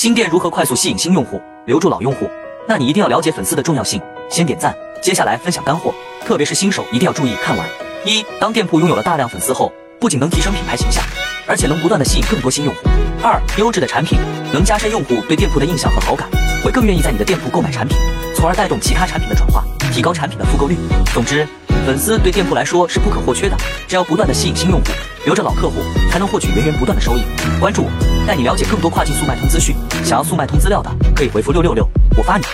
新店如何快速吸引新用户，留住老用户？那你一定要了解粉丝的重要性。先点赞，接下来分享干货，特别是新手一定要注意看完。一，当店铺拥有了大量粉丝后，不仅能提升品牌形象，而且能不断的吸引更多新用户。二，优质的产品能加深用户对店铺的印象和好感，会更愿意在你的店铺购买产品，从而带动其他产品的转化，提高产品的复购率。总之，粉丝对店铺来说是不可或缺的，只要不断的吸引新用户，留着老客户，才能获取源源不断的收益。关注我，带你了解更多跨境速卖通资讯。想要速卖通资料的，可以回复六六六，我发你。